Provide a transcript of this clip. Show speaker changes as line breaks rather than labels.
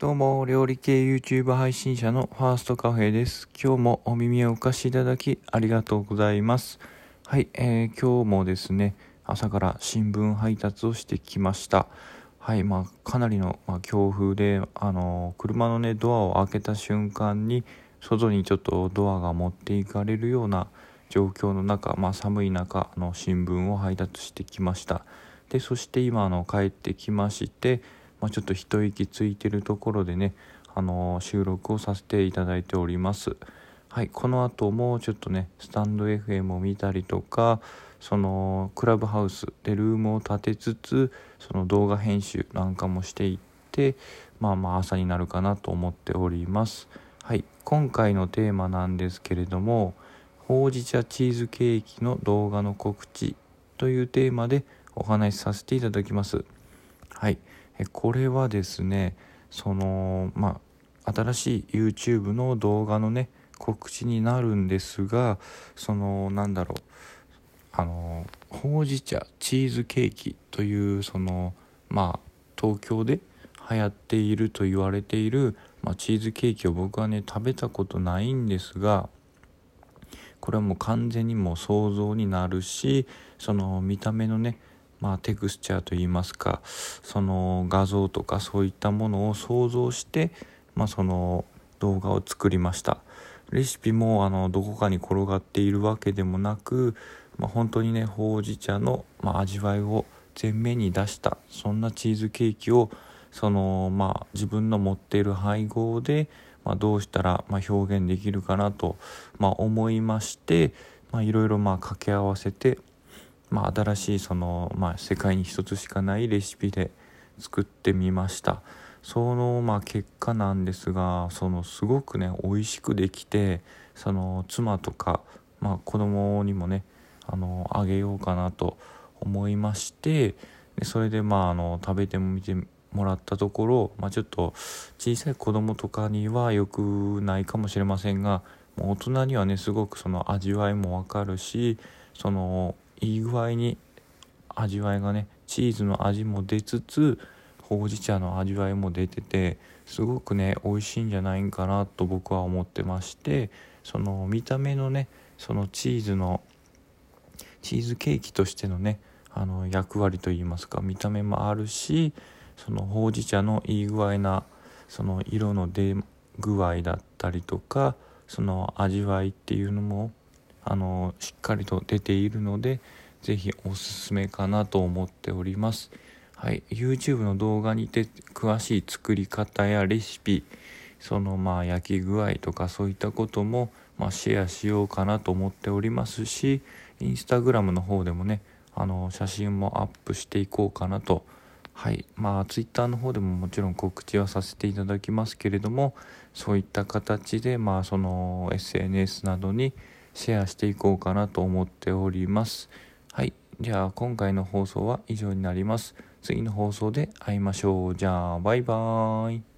どうも、料理系 YouTube 配信者のファーストカフェです。今日もお耳をお貸しいただきありがとうございます。はい、えー、今日もですね、朝から新聞配達をしてきました。はい、まあ、かなりの、ま、強風で、あの車のね、ドアを開けた瞬間に、外にちょっとドアが持っていかれるような状況の中、まあ、寒い中の新聞を配達してきました。で、そして今、あの帰ってきまして、まあ、ちょっと一息ついてるところでね、あのー、収録をさせていただいております。はい、この後もちょっとね、スタンド FM を見たりとか、そのクラブハウスでルームを立てつつ、その動画編集なんかもしていって、まあまあ朝になるかなと思っております。はい、今回のテーマなんですけれども、ほうじ茶チーズケーキの動画の告知というテーマでお話しさせていただきます。はい。これはですねそのまあ新しい YouTube の動画のね告知になるんですがそのなんだろうあのほうじ茶チーズケーキというそのまあ東京で流行っていると言われている、まあ、チーズケーキを僕はね食べたことないんですがこれはもう完全にもう想像になるしその見た目のねまあ、テクスチャーといいますかその画像とかそういったものを想像して、まあ、その動画を作りました。レシピもあのどこかに転がっているわけでもなく、まあ、本当にねほうじ茶の、まあ、味わいを前面に出したそんなチーズケーキをその、まあ、自分の持っている配合で、まあ、どうしたら、ま表現できるかなと、ま思いましていろいろ掛け合わせてまあ、新しいその、まあ、世界に一つしかないレシピで作ってみました。その、まあ、結果なんですがそのすごくね美味しくできてその妻とか、まあ、子供にもねあのあげようかなと思いましてでそれでまああの食べてみてもらったところ、まあ、ちょっと小さい子供とかには良くないかもしれませんが大人にはねすごくその味わいもわかるしそのいい具合に味わいがねチーズの味も出つつほうじ茶の味わいも出ててすごくね美味しいんじゃないんかなと僕は思ってましてその見た目のねそのチーズのチーズケーキとしてのねあの役割といいますか見た目もあるしそのほうじ茶のいい具合なその色の出具合だったりとかその味わいっていうのもあのしっかりと出ているので是非おすすめかなと思っております。はい、YouTube の動画にて詳しい作り方やレシピそのまあ焼き具合とかそういったこともまシェアしようかなと思っておりますしインスタグラムの方でもねあの写真もアップしていこうかなと。はい。まあ Twitter の方でももちろん告知はさせていただきますけれどもそういった形でまあその SNS などにシェアしていこうかなと思っております。はい。じゃあ今回の放送は以上になります。次の放送で会いましょう。じゃあバイバーイ。